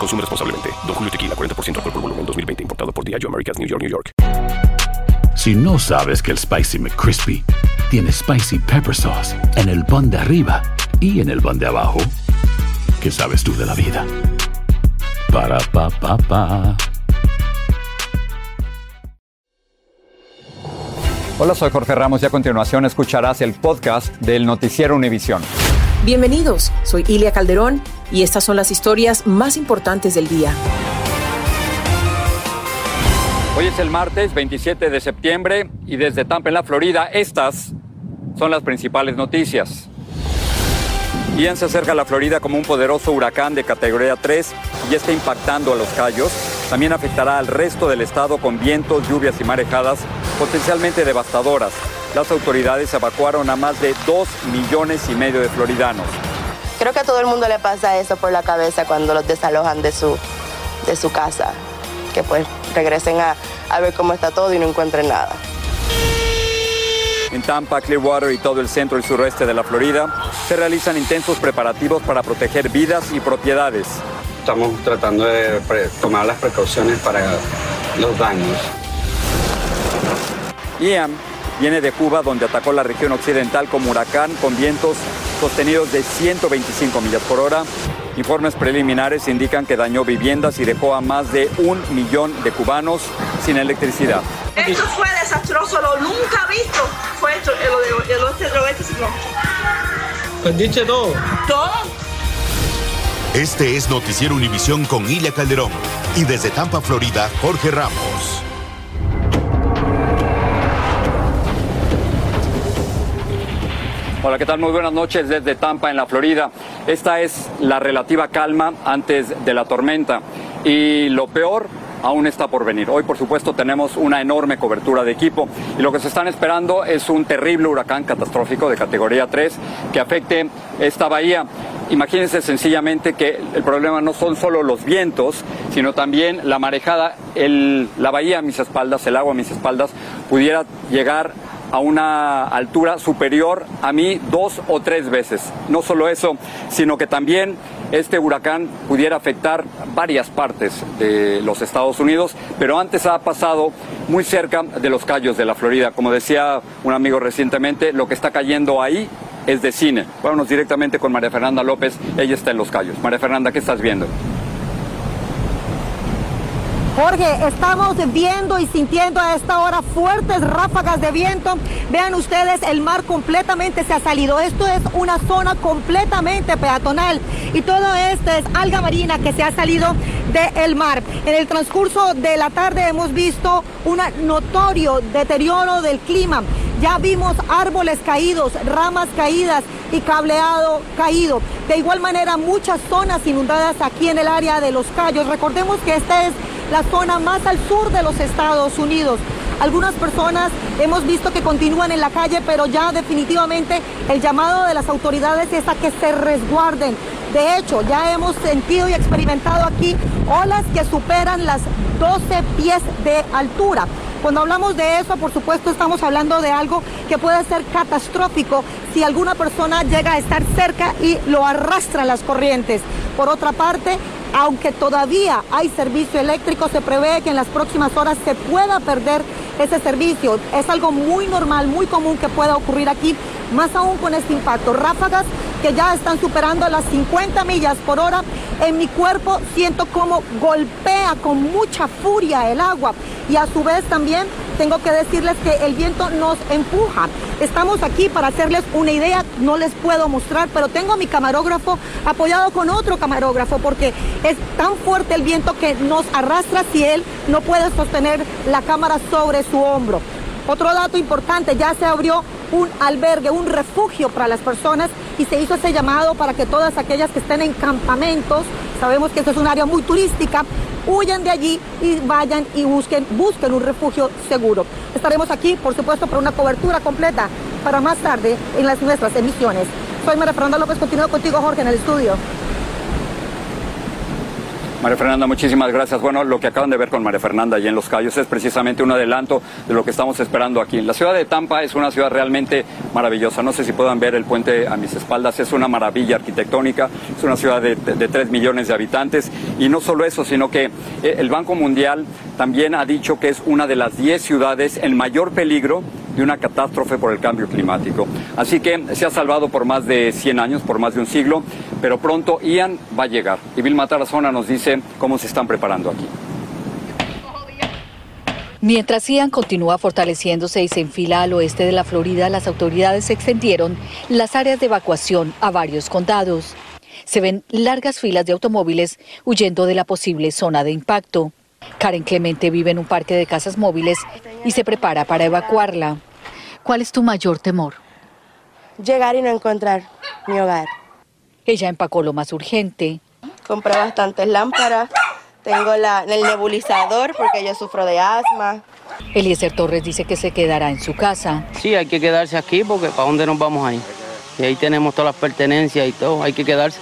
Consume responsablemente. Don Julio Tequila, 40% alcohol por volumen, 2020. Importado por Diageo Americas, New York, New York. Si no sabes que el Spicy McCrispy tiene Spicy Pepper Sauce en el pan de arriba y en el pan de abajo, ¿qué sabes tú de la vida? Para, pa, pa, pa. Hola, soy Jorge Ramos y a continuación escucharás el podcast del Noticiero Univisión. Bienvenidos, soy Ilia Calderón y estas son las historias más importantes del día. Hoy es el martes 27 de septiembre y desde Tampa, en la Florida, estas son las principales noticias. Ian se acerca a la Florida como un poderoso huracán de categoría 3 y está impactando a los Cayos. También afectará al resto del estado con vientos, lluvias y marejadas potencialmente devastadoras. Las autoridades evacuaron a más de 2 millones y medio de floridanos. Creo que a todo el mundo le pasa eso por la cabeza cuando los desalojan de su, de su casa, que pues regresen a, a ver cómo está todo y no encuentren nada. En Tampa, Clearwater y todo el centro y suroeste de la Florida se realizan intensos preparativos para proteger vidas y propiedades. Estamos tratando de tomar las precauciones para los daños. Ian viene de Cuba, donde atacó la región occidental como huracán con vientos sostenidos de 125 millas por hora. Informes preliminares indican que dañó viviendas y dejó a más de un millón de cubanos sin electricidad. Esto fue desastroso, lo nunca visto. Fue esto, el, el, el oeste ciclón. Perdiste todo. Todo. Este es Noticiero Univisión con Ilia Calderón y desde Tampa, Florida, Jorge Ramos. Hola, ¿qué tal? Muy buenas noches desde Tampa, en la Florida. Esta es la relativa calma antes de la tormenta. Y lo peor aún está por venir. Hoy, por supuesto, tenemos una enorme cobertura de equipo y lo que se están esperando es un terrible huracán catastrófico de categoría 3 que afecte esta bahía. Imagínense sencillamente que el problema no son solo los vientos, sino también la marejada, la bahía a mis espaldas, el agua a mis espaldas, pudiera llegar a una altura superior a mí dos o tres veces. No solo eso, sino que también este huracán pudiera afectar varias partes de los Estados Unidos, pero antes ha pasado muy cerca de los Cayos de la Florida. Como decía un amigo recientemente, lo que está cayendo ahí es de cine. Vámonos directamente con María Fernanda López, ella está en los Cayos. María Fernanda, ¿qué estás viendo? Jorge, estamos viendo y sintiendo a esta hora fuertes ráfagas de viento. Vean ustedes, el mar completamente se ha salido. Esto es una zona completamente peatonal y todo esto es alga marina que se ha salido del mar. En el transcurso de la tarde hemos visto un notorio deterioro del clima. Ya vimos árboles caídos, ramas caídas y cableado caído. De igual manera, muchas zonas inundadas aquí en el área de Los Cayos. Recordemos que esta es la zona más al sur de los Estados Unidos. Algunas personas hemos visto que continúan en la calle, pero ya definitivamente el llamado de las autoridades es a que se resguarden. De hecho, ya hemos sentido y experimentado aquí olas que superan las 12 pies de altura. Cuando hablamos de eso, por supuesto, estamos hablando de algo que puede ser catastrófico si alguna persona llega a estar cerca y lo arrastran las corrientes. Por otra parte, aunque todavía hay servicio eléctrico, se prevé que en las próximas horas se pueda perder ese servicio. Es algo muy normal, muy común que pueda ocurrir aquí, más aún con este impacto. Ráfagas que ya están superando las 50 millas por hora. En mi cuerpo siento como golpea con mucha furia el agua y a su vez también tengo que decirles que el viento nos empuja. Estamos aquí para hacerles una idea, no les puedo mostrar, pero tengo mi camarógrafo apoyado con otro camarógrafo porque es tan fuerte el viento que nos arrastra si él no puede sostener la cámara sobre su hombro. Otro dato importante, ya se abrió un albergue, un refugio para las personas y se hizo ese llamado para que todas aquellas que estén en campamentos, sabemos que esto es un área muy turística, huyan de allí y vayan y busquen, busquen un refugio seguro. Estaremos aquí, por supuesto, para una cobertura completa para más tarde en las nuestras emisiones. Soy María Fernanda López, continúo contigo Jorge en el estudio. María Fernanda, muchísimas gracias. Bueno, lo que acaban de ver con María Fernanda allí en Los Cayos es precisamente un adelanto de lo que estamos esperando aquí. La ciudad de Tampa es una ciudad realmente maravillosa. No sé si puedan ver el puente a mis espaldas. Es una maravilla arquitectónica. Es una ciudad de, de, 3 millones de habitantes. Y no solo eso, sino que eh, el Banco Mundial también ha dicho que es una de las 10 ciudades en mayor peligro de una catástrofe por el cambio climático. Así que se ha salvado por más de 100 años, por más de un siglo, pero pronto Ian va a llegar. Y Bill Matarazona nos dice cómo se están preparando aquí. Mientras Ian continúa fortaleciéndose y se enfila al oeste de la Florida, las autoridades extendieron las áreas de evacuación a varios condados. Se ven largas filas de automóviles huyendo de la posible zona de impacto. Karen Clemente vive en un parque de casas móviles y se prepara para evacuarla. ¿Cuál es tu mayor temor? Llegar y no encontrar mi hogar. Ella empacó lo más urgente. Compré bastantes lámparas. Tengo la, el nebulizador porque yo sufro de asma. Eliezer Torres dice que se quedará en su casa. Sí, hay que quedarse aquí porque ¿para dónde nos vamos ahí? Y ahí tenemos todas las pertenencias y todo, hay que quedarse.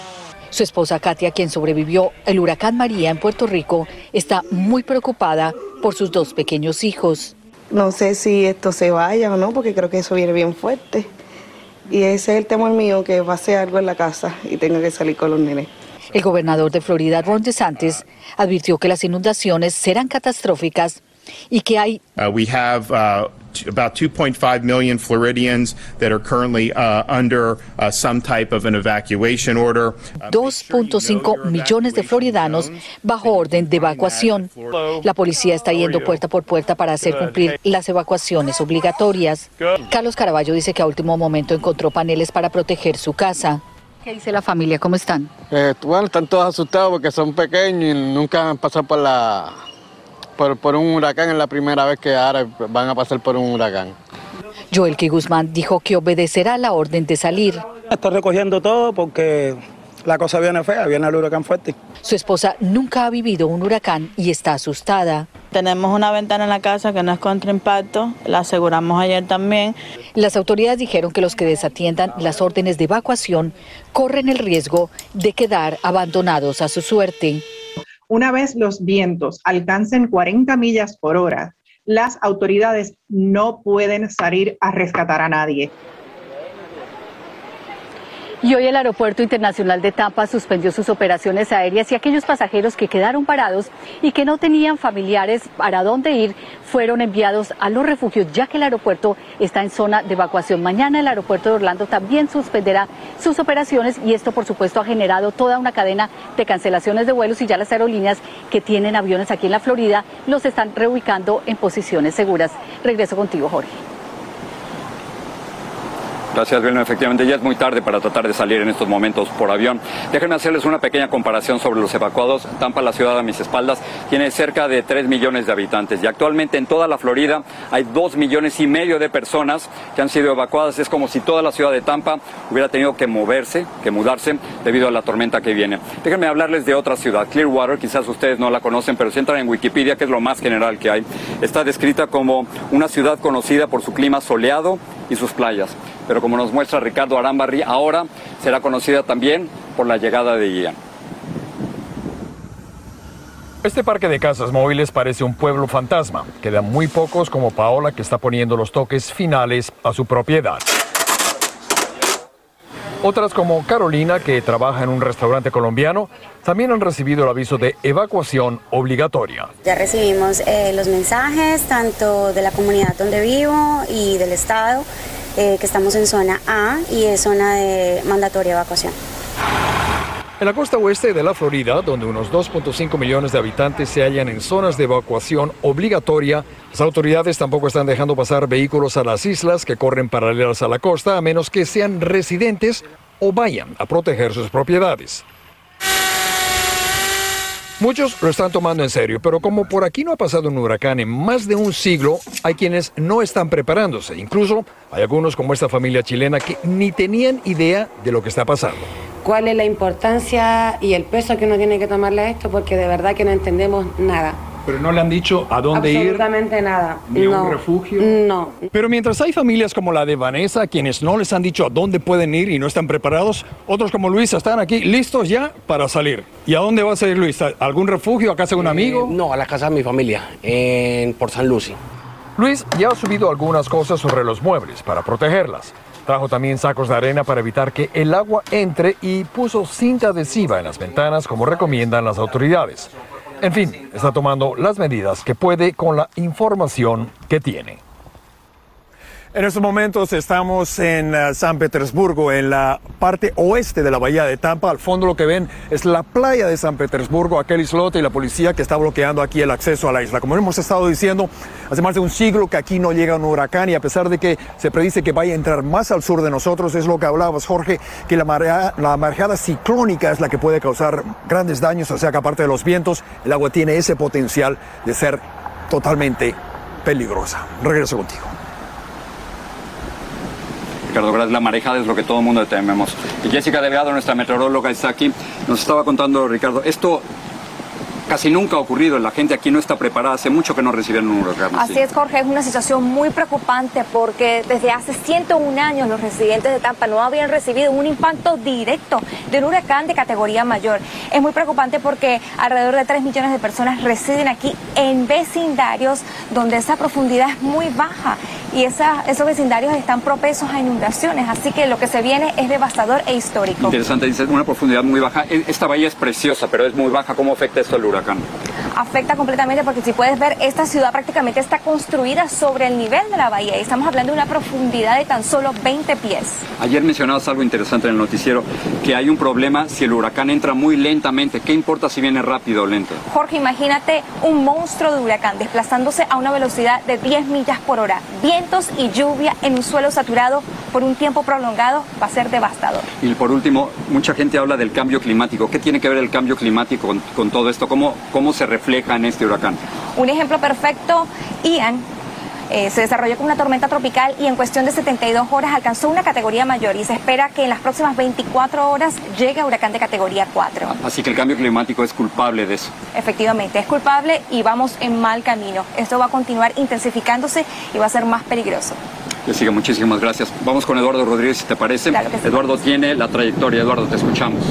Su esposa Katia, quien sobrevivió el huracán María en Puerto Rico, está muy preocupada por sus dos pequeños hijos. No sé si esto se vaya o no, porque creo que eso viene bien fuerte. Y ese es el temor mío, que pase algo en la casa y tenga que salir con los nenes. El gobernador de Florida, Ron DeSantis, advirtió que las inundaciones serán catastróficas y que hay uh, we have uh, about 2.5 million Floridians that are currently uh, under uh, some type of an evacuation order. 2.5 millones de floridanos bajo orden de evacuación. La policía está yendo puerta por puerta para hacer cumplir las evacuaciones obligatorias. Carlos Caraballo dice que a último momento encontró paneles para proteger su casa. ¿Qué dice la familia? ¿Cómo están? Eh, bueno, están todos asustados porque son pequeños y nunca han pasado por la por, un huracán, es la primera vez que ahora van a pasar por un huracán. Joel K. Guzmán dijo que obedecerá la orden de salir. Estoy recogiendo todo porque la cosa viene fea, viene el huracán fuerte. Su esposa nunca ha vivido un huracán y está asustada. Tenemos una ventana en la casa que no es contra impacto, la aseguramos ayer también. Las autoridades dijeron que los que desatiendan las órdenes de evacuación corren el riesgo de quedar abandonados a su suerte. Una vez los vientos alcancen 40 millas por hora, las autoridades no pueden salir a rescatar a nadie. Y hoy el Aeropuerto Internacional de Tampa suspendió sus operaciones aéreas y aquellos pasajeros que quedaron parados y que no tenían familiares para dónde ir fueron enviados a los refugios ya que el aeropuerto está en zona de evacuación. Mañana el aeropuerto de Orlando también suspenderá sus operaciones y esto por supuesto ha generado toda una cadena de cancelaciones de vuelos y ya las aerolíneas que tienen aviones aquí en la Florida los están reubicando en posiciones seguras. Regreso contigo, Jorge. Gracias, Vilma. Efectivamente, ya es muy tarde para tratar de salir en estos momentos por avión. Déjenme hacerles una pequeña comparación sobre los evacuados. Tampa, la ciudad a mis espaldas, tiene cerca de 3 millones de habitantes y actualmente en toda la Florida hay 2 millones y medio de personas que han sido evacuadas. Es como si toda la ciudad de Tampa hubiera tenido que moverse, que mudarse debido a la tormenta que viene. Déjenme hablarles de otra ciudad, Clearwater. Quizás ustedes no la conocen, pero si entran en Wikipedia, que es lo más general que hay, está descrita como una ciudad conocida por su clima soleado y sus playas pero como nos muestra Ricardo Arambarri, ahora será conocida también por la llegada de Ian. Este parque de casas móviles parece un pueblo fantasma. Quedan muy pocos como Paola que está poniendo los toques finales a su propiedad. Otras como Carolina, que trabaja en un restaurante colombiano, también han recibido el aviso de evacuación obligatoria. Ya recibimos eh, los mensajes tanto de la comunidad donde vivo y del Estado eh, que estamos en zona A y es zona de mandatoria evacuación. En la costa oeste de la Florida, donde unos 2.5 millones de habitantes se hallan en zonas de evacuación obligatoria, las autoridades tampoco están dejando pasar vehículos a las islas que corren paralelas a la costa a menos que sean residentes o vayan a proteger sus propiedades. Muchos lo están tomando en serio, pero como por aquí no ha pasado un huracán en más de un siglo, hay quienes no están preparándose. Incluso hay algunos como esta familia chilena que ni tenían idea de lo que está pasando. ¿Cuál es la importancia y el peso que uno tiene que tomarle a esto? Porque de verdad que no entendemos nada. Pero no le han dicho a dónde ir. Absolutamente nada. ¿Ni no. un refugio? No. Pero mientras hay familias como la de Vanessa, quienes no les han dicho a dónde pueden ir y no están preparados, otros como Luis están aquí listos ya para salir. ¿Y a dónde va a salir Luis? ¿A ¿Algún refugio? ¿A casa de un amigo? Eh, no, a la casa de mi familia, en, por San Lucy. Luis ya ha subido algunas cosas sobre los muebles para protegerlas. Trajo también sacos de arena para evitar que el agua entre y puso cinta adhesiva en las ventanas como recomiendan las autoridades. En fin, está tomando las medidas que puede con la información que tiene. En estos momentos estamos en uh, San Petersburgo, en la parte oeste de la bahía de Tampa. Al fondo lo que ven es la playa de San Petersburgo, aquel islote y la policía que está bloqueando aquí el acceso a la isla. Como hemos estado diciendo, hace más de un siglo que aquí no llega un huracán y a pesar de que se predice que vaya a entrar más al sur de nosotros, es lo que hablabas Jorge, que la, marea, la mareada ciclónica es la que puede causar grandes daños, o sea que aparte de los vientos, el agua tiene ese potencial de ser totalmente peligrosa. Regreso contigo. Gras, la marejada es lo que todo el mundo tememos. Y Jessica Delgado, nuestra meteoróloga, está aquí. Nos estaba contando, Ricardo, esto casi nunca ha ocurrido. La gente aquí no está preparada. Hace mucho que no recibieron un huracán. Así es, Jorge. Es una situación muy preocupante porque desde hace 101 años los residentes de Tampa no habían recibido un impacto directo de un huracán de categoría mayor. Es muy preocupante porque alrededor de 3 millones de personas residen aquí en vecindarios donde esa profundidad es muy baja y esa, esos vecindarios están propensos a inundaciones. Así que lo que se viene es devastador e histórico. Interesante, dice, una profundidad muy baja. E, Esta bahía es preciosa, pero es muy baja. ¿Cómo afecta esto al huracán? Afecta completamente porque si puedes ver, esta ciudad prácticamente está construida sobre el nivel de la bahía y estamos hablando de una profundidad de tan solo 20 pies. Ayer mencionabas algo interesante en el noticiero, que hay un problema si el huracán entra muy lentamente. ¿Qué importa si viene rápido o lento? Jorge, imagínate un monstruo de huracán desplazándose a una velocidad de 10 millas por hora. Vientos y lluvia en un suelo saturado por un tiempo prolongado va a ser devastador. Y por último, mucha gente habla del cambio climático. ¿Qué tiene que ver el cambio climático con, con todo esto? ¿Cómo, ¿Cómo se refleja en este huracán? Un ejemplo perfecto, Ian. eh, se desarrolló como una tormenta tropical y en cuestión de 72 horas alcanzó una categoría mayor y se espera que en las próximas 24 horas llegue a huracán de categoría 4. Así que el cambio climático es culpable de eso. Efectivamente, es culpable y vamos en mal camino. Esto va a continuar intensificándose y va a ser más peligroso. Jessica, muchísimas gracias. Vamos con Eduardo Rodríguez, si te parece. Claro que sí. Eduardo tiene la trayectoria. Eduardo, te escuchamos.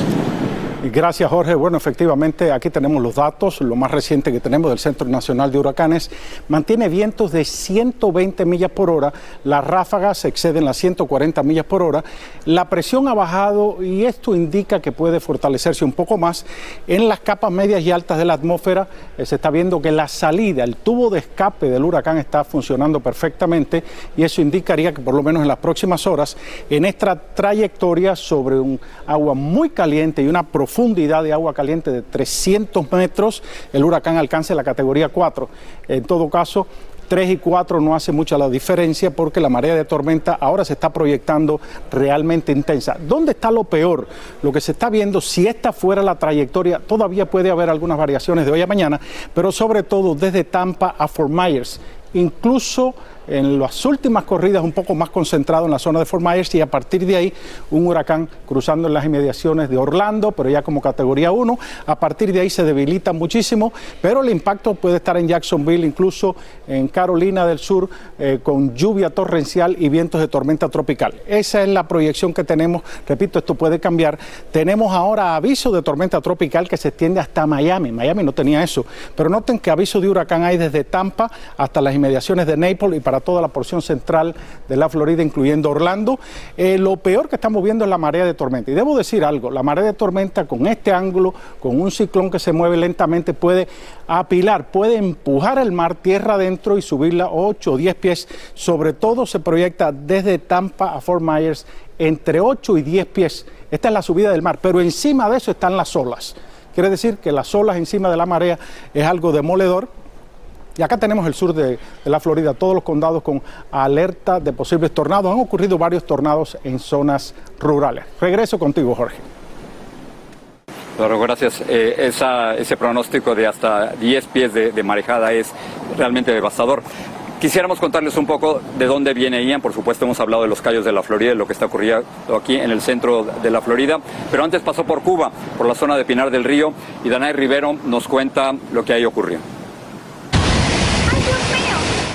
Gracias, Jorge. Bueno, efectivamente, aquí tenemos los datos. Lo más reciente que tenemos del Centro Nacional de Huracanes mantiene vientos de 120 millas por hora. Las ráfagas exceden las 140 millas por hora. La presión ha bajado y esto indica que puede fortalecerse un poco más. En las capas medias y altas de la atmósfera eh, se está viendo que la salida, el tubo de escape del huracán está funcionando perfectamente y eso indicaría que por lo menos en las próximas horas, en esta trayectoria sobre un agua muy caliente y una profundidad de agua caliente de 300 metros, el huracán alcance la categoría 4. En todo caso, 3 y 4 no hace mucha la diferencia porque la marea de tormenta ahora se está proyectando realmente intensa. ¿Dónde está lo peor? Lo que se está viendo, si esta fuera la trayectoria, todavía puede haber algunas variaciones de hoy a mañana, pero sobre todo desde Tampa a Fort Myers, incluso en las últimas corridas un poco más concentrado en la zona de Fort y a partir de ahí un huracán cruzando en las inmediaciones de Orlando, pero ya como categoría 1. A partir de ahí se debilita muchísimo, pero el impacto puede estar en Jacksonville, incluso en Carolina del Sur, eh, con lluvia torrencial y vientos de tormenta tropical. Esa es la proyección que tenemos. Repito, esto puede cambiar. Tenemos ahora aviso de tormenta tropical que se extiende hasta Miami. Miami no tenía eso, pero noten que aviso de huracán hay desde Tampa hasta las inmediaciones inmediaciones de Naples y para toda la porción central de la Florida, incluyendo Orlando. Eh, lo peor que estamos viendo es la marea de tormenta. Y debo decir algo, la marea de tormenta con este ángulo, con un ciclón que se mueve lentamente, puede apilar, puede empujar el mar tierra adentro y subirla 8 o 10 pies. Sobre todo se proyecta desde Tampa a Fort Myers entre 8 y 10 pies. Esta es la subida del mar, pero encima de eso están las olas. Quiere decir que las olas encima de la marea es algo demoledor. Y acá tenemos el sur de, la Florida, todos los condados con alerta de posibles tornados. Han ocurrido varios tornados en zonas rurales. Regreso contigo, Jorge. Claro, gracias. Eh, ese pronóstico de hasta 10 pies de marejada es realmente devastador. Quisiéramos contarles un poco de dónde viene Ian. Por supuesto, hemos hablado de los callos de la Florida, de lo que está ocurriendo aquí en el centro de la Florida. Pero antes pasó por Cuba, por la zona de Pinar del Río, y Danae Rivero nos cuenta lo que ahí ocurrió.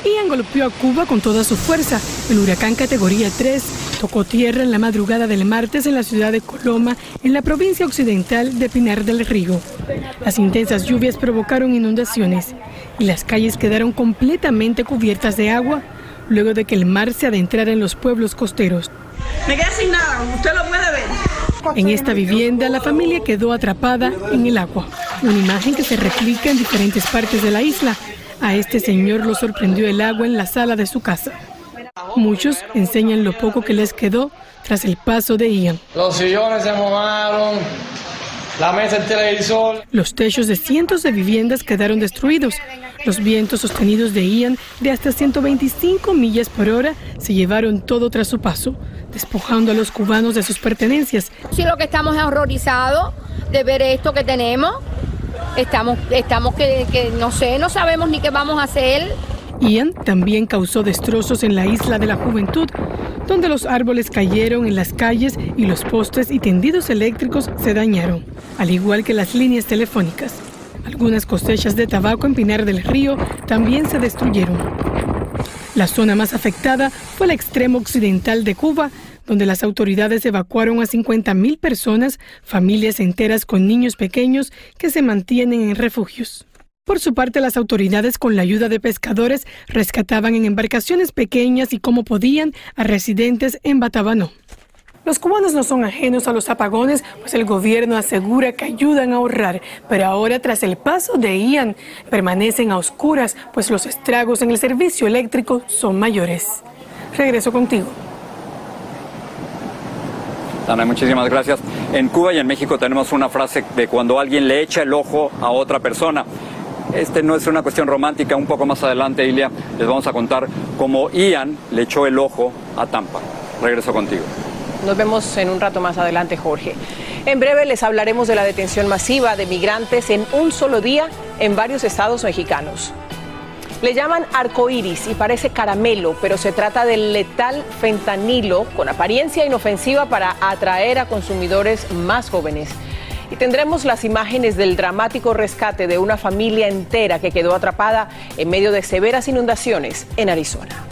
Ian golpeó a Cuba con toda su fuerza. El huracán categoría 3 tocó tierra en la madrugada del martes en la ciudad de Coloma, en la provincia occidental de Pinar del Río. Las intensas lluvias provocaron inundaciones y las calles quedaron completamente cubiertas de agua luego de que el mar se adentrara en los pueblos costeros. Me quedé sin nada, usted lo puede ver. En esta vivienda, la familia quedó atrapada en el agua, una imagen que se replica en diferentes partes de la isla, a este señor lo sorprendió el agua en la sala de su casa. Muchos enseñan lo poco que les quedó tras el paso de Ian. Los sillones se mojaron, la mesa del televisor. Los techos de cientos de viviendas quedaron destruidos. Los vientos sostenidos de Ian de hasta 125 millas por hora se llevaron todo tras su paso, despojando a los cubanos de sus pertenencias. Sí, lo que estamos es horrorizados de ver esto que tenemos Estamos, estamos que, que no sé, no sabemos ni qué vamos a hacer. Ian también causó destrozos en la isla de la juventud, donde los árboles cayeron en las calles y los postes y tendidos eléctricos se dañaron, al igual que las líneas telefónicas. Algunas cosechas de tabaco en Pinar del Río también se destruyeron. La zona más afectada fue el extremo occidental de Cuba, donde las autoridades evacuaron a 50.000 personas, familias enteras con niños pequeños que se mantienen en refugios. Por su parte, las autoridades, con la ayuda de pescadores, rescataban en embarcaciones pequeñas y como podían a residentes en Batabanó. Los cubanos no son ajenos a los apagones, pues el gobierno asegura que ayudan a ahorrar, pero ahora tras el paso de Ian permanecen a oscuras, pues los estragos en el servicio eléctrico son mayores. Regreso contigo. Ana, muchísimas gracias. En Cuba y en México tenemos una frase de cuando alguien le echa el ojo a otra persona. Este no es una cuestión romántica, un poco más adelante, Ilia, les vamos a contar cómo Ian le echó el ojo a Tampa. Regreso contigo. Nos vemos en un rato más adelante, Jorge. En breve les hablaremos de la detención masiva de migrantes en un solo día en varios estados mexicanos. Le llaman arcoíris y parece caramelo, pero se trata del letal fentanilo con apariencia inofensiva para atraer a consumidores más jóvenes. Y tendremos las imágenes del dramático rescate de una familia entera que quedó atrapada en medio de severas inundaciones en Arizona.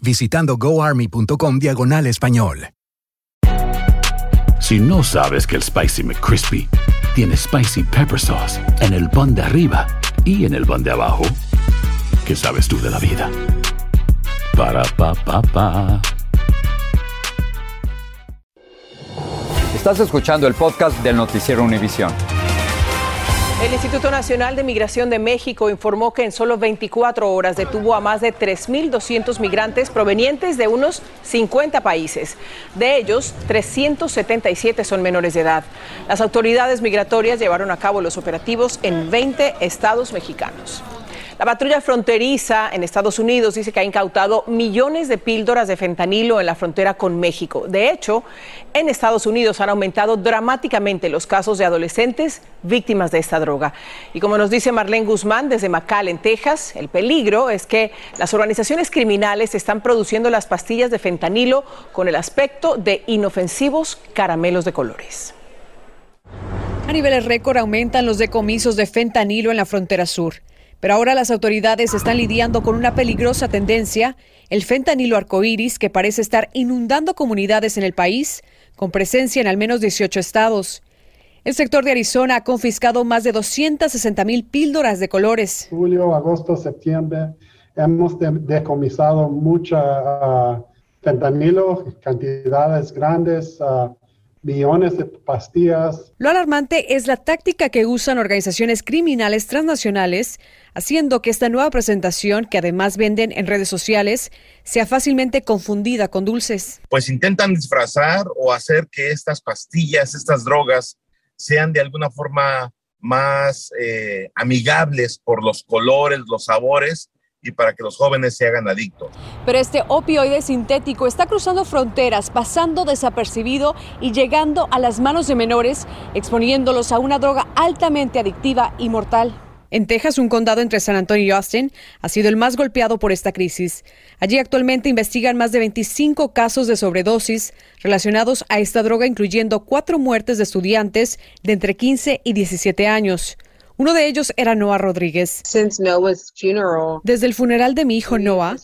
visitando goarmy.com diagonal español. Si no sabes que el Spicy McCrispy tiene Spicy Pepper Sauce en el pan de arriba y en el pan de abajo, ¿qué sabes tú de la vida? Para, pa, pa, pa. Estás escuchando el podcast del Noticiero Univisión. El Instituto Nacional de Migración de México informó que en solo 24 horas detuvo a más de 3.200 migrantes provenientes de unos 50 países. De ellos, 377 son menores de edad. Las autoridades migratorias llevaron a cabo los operativos en 20 estados mexicanos. La patrulla fronteriza en Estados Unidos dice que ha incautado millones de píldoras de fentanilo en la frontera con México. De hecho, en Estados Unidos han aumentado dramáticamente los casos de adolescentes víctimas de esta droga. Y como nos dice Marlene Guzmán desde McAllen, Texas, el peligro es que las organizaciones criminales están produciendo las pastillas de fentanilo con el aspecto de inofensivos caramelos de colores. A niveles récord aumentan los decomisos de fentanilo en la frontera sur. Pero ahora las autoridades están lidiando con una peligrosa tendencia, el fentanilo arcoíris, que parece estar inundando comunidades en el país, con presencia en al menos 18 estados. El sector de Arizona ha confiscado más de 260 mil píldoras de colores. Julio, agosto, septiembre hemos decomisado mucha uh, fentanilo, cantidades grandes. Uh, millones de pastillas. Lo alarmante es la táctica que usan organizaciones criminales transnacionales, haciendo que esta nueva presentación, que además venden en redes sociales, sea fácilmente confundida con dulces. Pues intentan disfrazar o hacer que estas pastillas, estas drogas, sean de alguna forma más eh, amigables por los colores, los sabores y para que los jóvenes se hagan adictos. Pero este opioide sintético está cruzando fronteras, pasando desapercibido y llegando a las manos de menores, exponiéndolos a una droga altamente adictiva y mortal. En Texas, un condado entre San Antonio y Austin ha sido el más golpeado por esta crisis. Allí actualmente investigan más de 25 casos de sobredosis relacionados a esta droga, incluyendo cuatro muertes de estudiantes de entre 15 y 17 años. Uno de ellos era Noah Rodríguez. Desde el funeral de mi hijo Noah,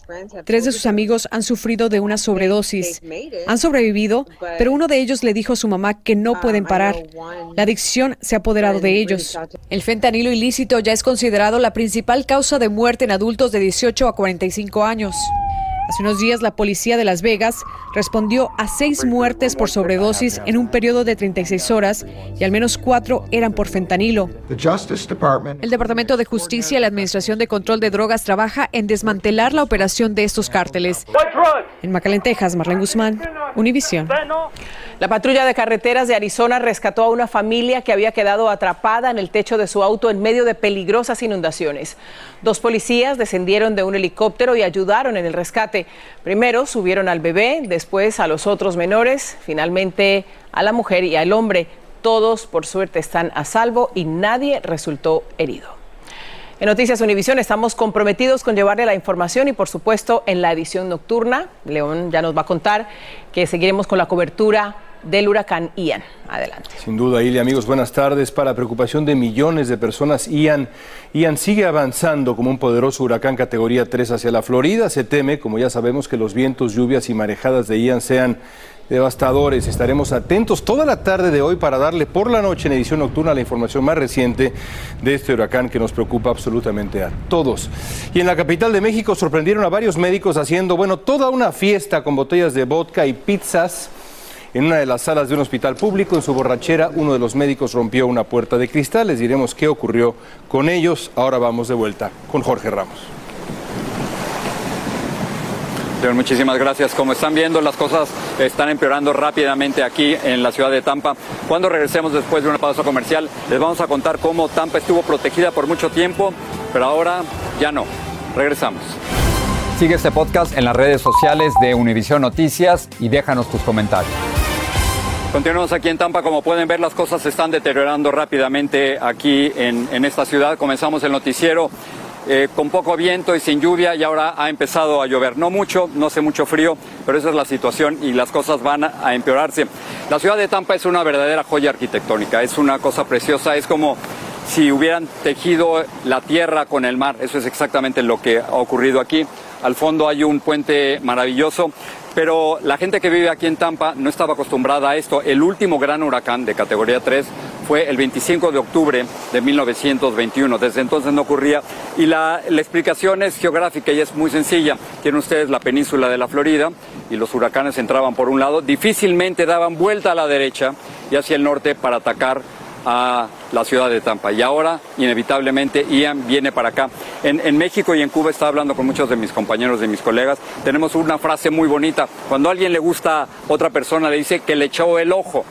tres de sus amigos han sufrido de una sobredosis. Han sobrevivido, pero uno de ellos le dijo a su mamá que no pueden parar. La adicción se ha apoderado de ellos. El fentanilo ilícito ya es considerado la principal causa de muerte en adultos de 18 a 45 años. Hace unos días la policía de Las Vegas respondió a seis muertes por sobredosis en un periodo de 36 horas y al menos cuatro eran por fentanilo. El Departamento de Justicia y la Administración de Control de Drogas trabaja en desmantelar la operación de estos cárteles. En McAllen, Texas, Marlene Guzmán, Univision. La patrulla de carreteras de Arizona rescató a una familia que había quedado atrapada en el techo de su auto en medio de peligrosas inundaciones. Dos policías descendieron de un helicóptero y ayudaron en el rescate. Primero subieron al bebé, después a los otros menores, finalmente a la mujer y al hombre. Todos, por suerte, están a salvo y nadie resultó herido. En Noticias Univisión estamos comprometidos con llevarle la información y por supuesto en la edición nocturna, León ya nos va a contar que seguiremos con la cobertura del huracán Ian. Adelante. Sin duda, Ili, amigos, buenas tardes. Para preocupación de millones de personas, Ian, Ian sigue avanzando como un poderoso huracán categoría 3 hacia la Florida. Se teme, como ya sabemos, que los vientos, lluvias y marejadas de Ian sean devastadores. Estaremos atentos toda la tarde de hoy para darle por la noche en edición nocturna la información más reciente de este huracán que nos preocupa absolutamente a todos. Y en la capital de México sorprendieron a varios médicos haciendo, bueno, toda una fiesta con botellas de vodka y pizzas. En una de las salas de un hospital público, en su borrachera, uno de los médicos rompió una puerta de cristal. Les diremos qué ocurrió con ellos. Ahora vamos de vuelta con Jorge Ramos. Señor, muchísimas gracias. Como están viendo, las cosas están empeorando rápidamente aquí en la ciudad de Tampa. Cuando regresemos después de una pausa comercial, les vamos a contar cómo Tampa estuvo protegida por mucho tiempo, pero ahora ya no. Regresamos. Sigue este podcast en las redes sociales de Univision Noticias y déjanos tus comentarios. Continuamos aquí en Tampa. Como pueden ver, las cosas se están deteriorando rápidamente aquí en, esta ciudad. Comenzamos el noticiero eh, con poco viento y sin lluvia y ahora ha empezado a llover. No mucho, no hace mucho frío, pero esa es la situación y las cosas van a empeorarse. La ciudad de Tampa es una verdadera joya arquitectónica, es una cosa preciosa, es como si hubieran tejido la tierra con el mar. Eso es exactamente lo que ha ocurrido aquí. Al fondo hay un puente maravilloso, pero la gente que vive aquí en Tampa no estaba acostumbrada a esto. El último gran huracán de categoría 3 fue el 25 de octubre de 1921. Desde entonces no ocurría. Y la, la, explicación es geográfica y es muy sencilla. Tienen ustedes la península de la Florida y los huracanes entraban por un lado, difícilmente daban vuelta a la derecha y hacia el norte para atacar a la ciudad de Tampa. Y ahora, inevitablemente, Ian viene para acá. En, en, México y en Cuba, estaba hablando con muchos de mis compañeros, de mis colegas, tenemos una frase muy bonita. Cuando alguien le gusta a otra persona, le dice que le echó el ojo.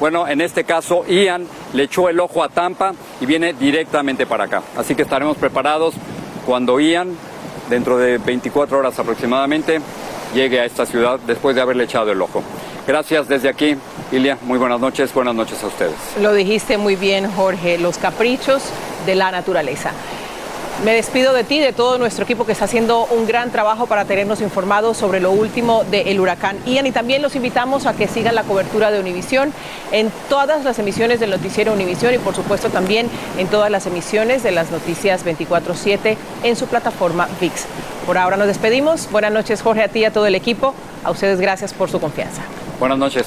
Bueno, en este caso, Ian le echó el ojo a Tampa y viene directamente para acá. Así que estaremos preparados cuando Ian, dentro de 24 horas aproximadamente, llegue a esta ciudad después de haberle echado el ojo. Gracias desde aquí, Ilia. Muy buenas noches. Buenas noches a ustedes. Lo dijiste muy bien, Jorge. Los caprichos de la naturaleza. Me despido de ti, de todo nuestro equipo que está haciendo un gran trabajo para tenernos informados sobre lo último del huracán Ian y también los invitamos a que sigan la cobertura de Univisión en todas las emisiones del noticiero Univisión y por supuesto también en todas las emisiones de las noticias 24/7 en su plataforma VIX. Por ahora nos despedimos. Buenas noches Jorge, a ti y a todo el equipo. A ustedes gracias por su confianza. Buenas noches.